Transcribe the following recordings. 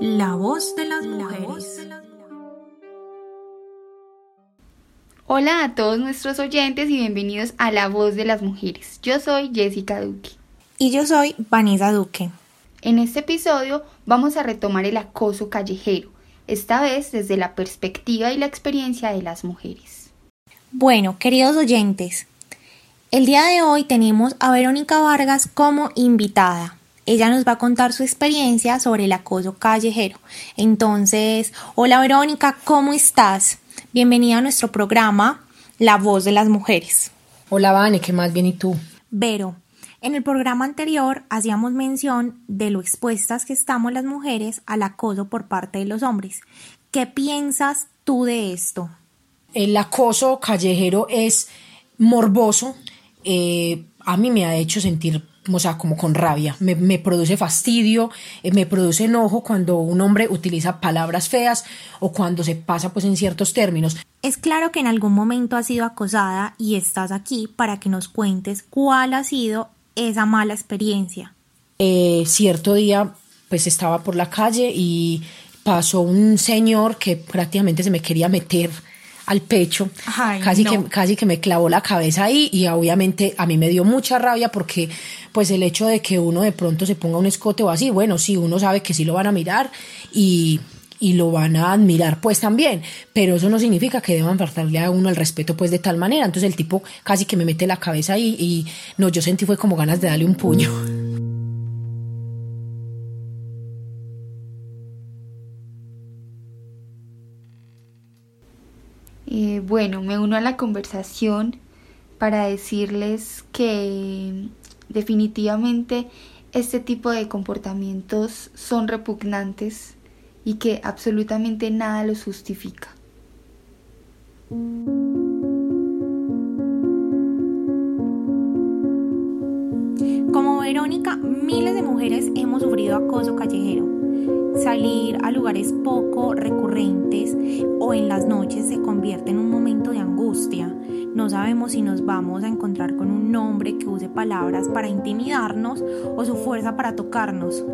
La voz de las mujeres. Hola a todos nuestros oyentes y bienvenidos a La voz de las mujeres. Yo soy Jessica Duque. Y yo soy Vanessa Duque. En este episodio vamos a retomar el acoso callejero, esta vez desde la perspectiva y la experiencia de las mujeres. Bueno, queridos oyentes, el día de hoy tenemos a Verónica Vargas como invitada. Ella nos va a contar su experiencia sobre el acoso callejero. Entonces, hola Verónica, ¿cómo estás? Bienvenida a nuestro programa La voz de las mujeres. Hola Vane, ¿qué más bien y tú? Vero, en el programa anterior hacíamos mención de lo expuestas que estamos las mujeres al acoso por parte de los hombres. ¿Qué piensas tú de esto? El acoso callejero es morboso, eh, a mí me ha hecho sentir, o sea, como con rabia, me, produce fastidio, eh, me produce enojo cuando un hombre utiliza palabras feas o cuando se pasa pues en ciertos términos. Es claro que en algún momento has sido acosada y estás aquí para que nos cuentes cuál ha sido esa mala experiencia. Eh, cierto día pues estaba por la calle y pasó un señor que prácticamente se me quería meter al pecho, casi, que, casi que me clavó la cabeza ahí y obviamente a mí me dio mucha rabia porque pues el hecho de que uno de pronto se ponga un escote o así, bueno, sí, uno sabe que sí lo van a mirar y, y lo van a admirar pues también, pero eso no significa que deban faltarle a uno el respeto pues de tal manera, entonces el tipo casi que me mete la cabeza ahí y no, yo sentí fue como ganas de darle un puño. Eh, bueno, me uno a la conversación para decirles que definitivamente este tipo de comportamientos son repugnantes y que absolutamente nada los justifica. Como Verónica, miles de mujeres hemos sufrido acoso callejero Salir a lugares poco recurrentes o en las noches se convierte en un momento de angustia. No sabemos si nos vamos a encontrar con un hombre que use palabras para intimidarnos o su fuerza para tocarnos.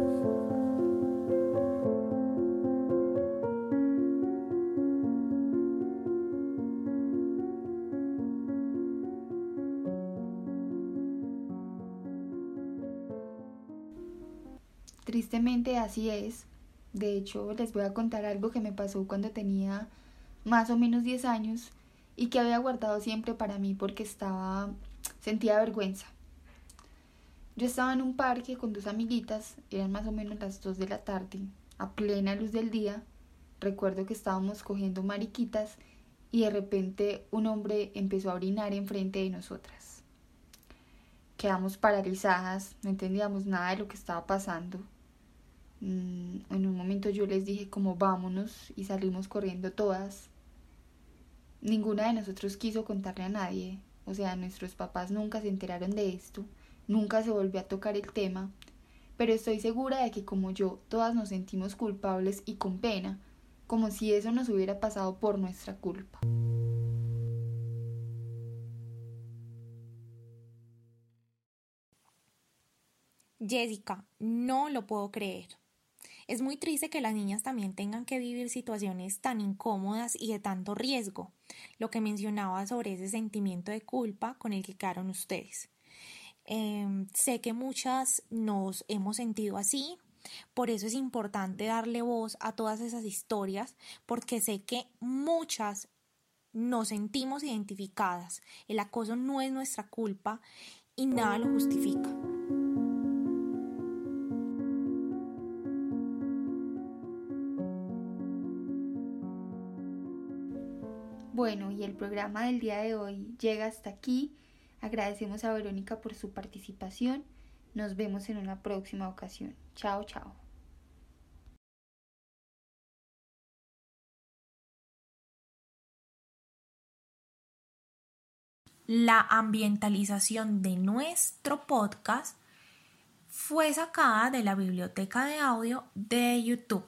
Tristemente así es. De hecho, les voy a contar algo que me pasó cuando tenía más o menos 10 años y que había guardado siempre para mí porque estaba sentía vergüenza. Yo estaba en un parque con dos amiguitas, eran más o menos las 2 de la tarde, a plena luz del día. Recuerdo que estábamos cogiendo mariquitas y de repente un hombre empezó a orinar enfrente de nosotras. Quedamos paralizadas, no entendíamos nada de lo que estaba pasando. Mm, en un momento yo les dije como vámonos y salimos corriendo todas. Ninguna de nosotros quiso contarle a nadie, o sea, nuestros papás nunca se enteraron de esto, nunca se volvió a tocar el tema, pero estoy segura de que como yo, todas nos sentimos culpables y con pena, como si eso nos hubiera pasado por nuestra culpa. Jessica, no lo puedo creer. Es muy triste que las niñas también tengan que vivir situaciones tan incómodas y de tanto riesgo, lo que mencionaba sobre ese sentimiento de culpa con el que quedaron ustedes. Em, sé que muchas nos hemos sentido así, por eso es importante darle voz a todas esas historias, porque sé que muchas nos sentimos identificadas. El acoso no es nuestra culpa y nada lo justifica. Bueno, y el programa del día de hoy llega hasta aquí. Agradecemos a Verónica por su participación. Nos vemos en una próxima ocasión. Chao, chao. La ambientalización de nuestro podcast fue sacada de la biblioteca de audio de YouTube.